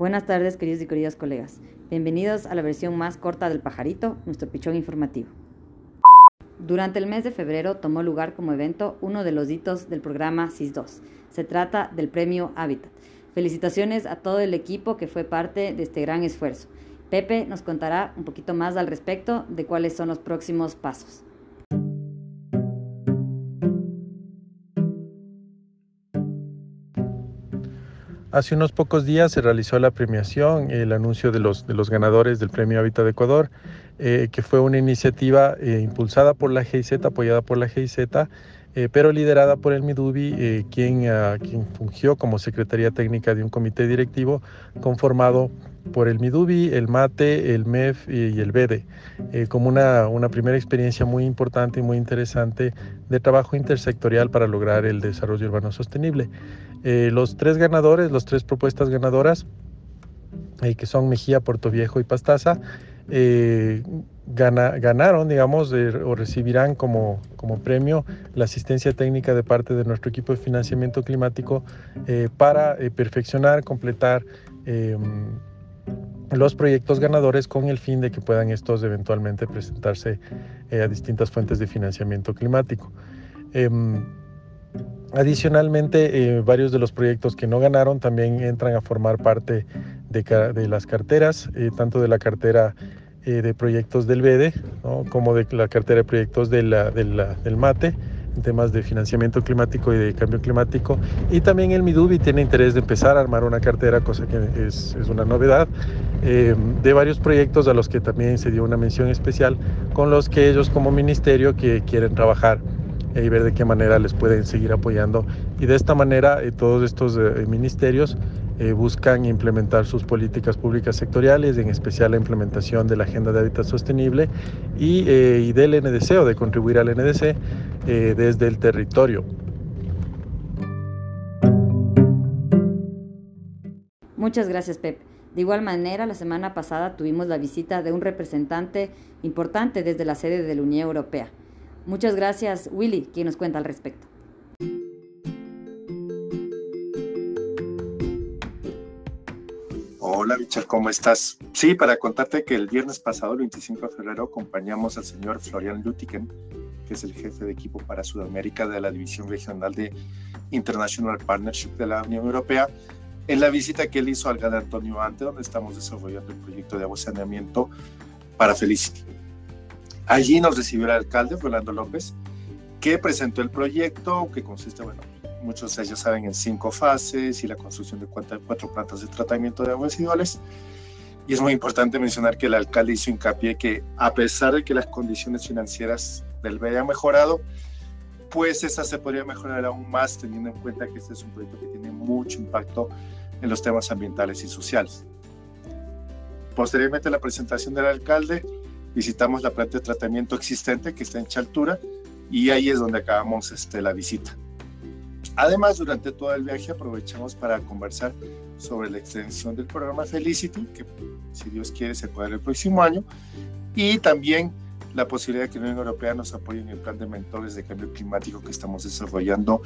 Buenas tardes, queridos y queridas colegas. Bienvenidos a la versión más corta del pajarito, nuestro pichón informativo. Durante el mes de febrero tomó lugar como evento uno de los hitos del programa SIS-2. Se trata del premio Hábitat. Felicitaciones a todo el equipo que fue parte de este gran esfuerzo. Pepe nos contará un poquito más al respecto de cuáles son los próximos pasos. Hace unos pocos días se realizó la premiación, el anuncio de los, de los ganadores del Premio Hábitat de Ecuador, eh, que fue una iniciativa eh, impulsada por la GIZ, apoyada por la GIZ, eh, pero liderada por el MIDUBI, quien, ah, quien fungió como Secretaría Técnica de un comité directivo conformado por el MIDUBI, el MATE, el MEF y, el BEDE, como una, una primera experiencia muy importante y muy interesante de trabajo intersectorial para lograr el desarrollo urbano sostenible. Eh, los tres ganadores, las tres propuestas ganadoras, eh, que son Mejía, Puerto Viejo y Pastaza, eh, ganaron, digamos, o recibirán como, como, premio la asistencia técnica de parte de nuestro equipo de financiamiento climático para perfeccionar, completar em, los proyectos ganadores con el fin de que puedan estos eventualmente presentarse a distintas fuentes de financiamiento climático. Em, Adicionalmente, eh, varios de los proyectos que no ganaron también entran a formar parte de, las carteras, eh, tanto de la cartera eh, de proyectos del BEDE como de la cartera de proyectos de del MATE en temas de financiamiento climático y de cambio climático. Y también el MIDUBI tiene interés de empezar a armar una cartera, cosa que es una novedad, de varios proyectos a los que también se dio una mención especial, con los que ellos como ministerio que quieren trabajar y ver de qué manera les pueden seguir apoyando. Y de esta manera eh, todos estos eh, ministerios eh, buscan implementar sus políticas públicas sectoriales, en especial la implementación de la Agenda de Hábitat Sostenible y, y del NDC o de contribuir al NDC desde el territorio. Muchas gracias, Pep. De igual manera, la semana pasada tuvimos la visita de un representante importante desde la sede de la Unión Europea. Muchas gracias, Willy, quien nos cuenta al respecto. Hola, Richard, ¿cómo estás? Sí, para contarte que el viernes pasado, el 25 de febrero, acompañamos al señor Florian Lutiken, que es el jefe de equipo para Sudamérica de la División Regional de International Partnership de la Unión Europea, en la visita que él hizo al GAD Antonio Ante, donde estamos desarrollando el proyecto de agua saneamiento para Felicity. Allí nos recibió el alcalde, Rolando López, que presentó el proyecto, que consiste, bueno, muchos de ellos saben, en cinco fases y la construcción de cuatro, plantas de tratamiento de aguas residuales. Y es muy importante mencionar que el alcalde hizo hincapié que a pesar de que las condiciones financieras del BED han mejorado, pues esa se podría mejorar aún más teniendo en cuenta que este es un proyecto que tiene mucho impacto en los temas ambientales y sociales. Posteriormente a la presentación del alcalde, visitamos la planta de tratamiento existente que está en Chaltura y ahí es donde acabamos este, la visita. Además, durante todo el viaje aprovechamos para conversar sobre la extensión del programa Felicity, que si Dios quiere se puede el próximo año, y también la posibilidad de que la Unión Europea nos apoye en el plan de mentores de cambio climático que estamos desarrollando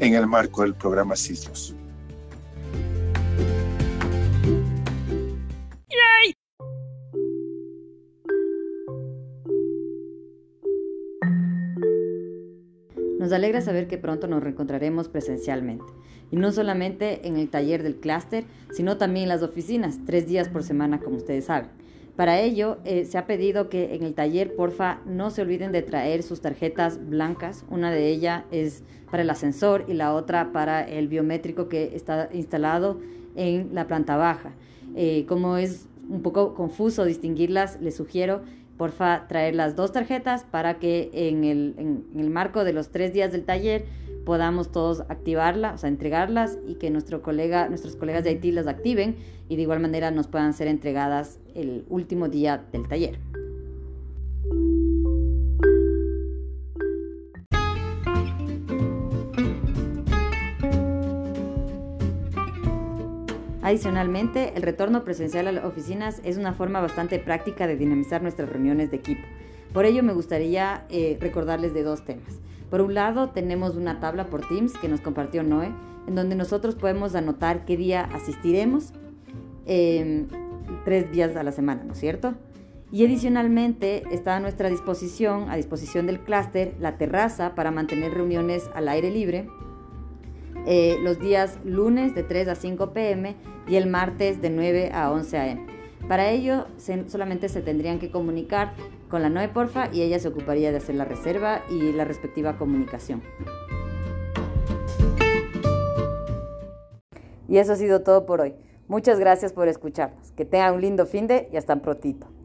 en el marco del programa CISLOS. Nos alegra saber que pronto nos reencontraremos presencialmente. Y no solamente en el taller del clúster, sino también en las oficinas, tres días por semana, como ustedes saben. Para ello, eh, se ha pedido que en el taller, porfa, no se olviden de traer sus tarjetas blancas. Una de ellas es para el ascensor y la otra para el biométrico que está instalado en la planta baja. Eh, como es un poco confuso distinguirlas, les sugiero porfa traer las dos tarjetas para que en el, en, el, marco de los tres días del taller podamos todos activarlas, o sea, entregarlas y que nuestro colega, nuestros colegas de Haití las activen y de igual manera nos puedan ser entregadas el último día del taller. Adicionalmente, el retorno presencial a las oficinas es una forma bastante práctica de dinamizar nuestras reuniones de equipo. Por ello me gustaría eh, recordarles de dos temas. Por un lado, tenemos una tabla por Teams que nos compartió Noé, en donde nosotros podemos anotar qué día asistiremos em, tres días a la semana, ¿no es cierto? Y adicionalmente está a nuestra disposición, a disposición del clúster, la terraza para mantener reuniones al aire libre eh, los días lunes de 3 a 5 pm y el martes de 9 a 11 am. Para ello solamente se tendrían que comunicar con la Noe Porfa y ella se ocuparía de hacer la reserva y la respectiva comunicación. Y eso ha sido todo por hoy. Muchas gracias por escucharnos. Que tengan un lindo fin de y hasta prontito.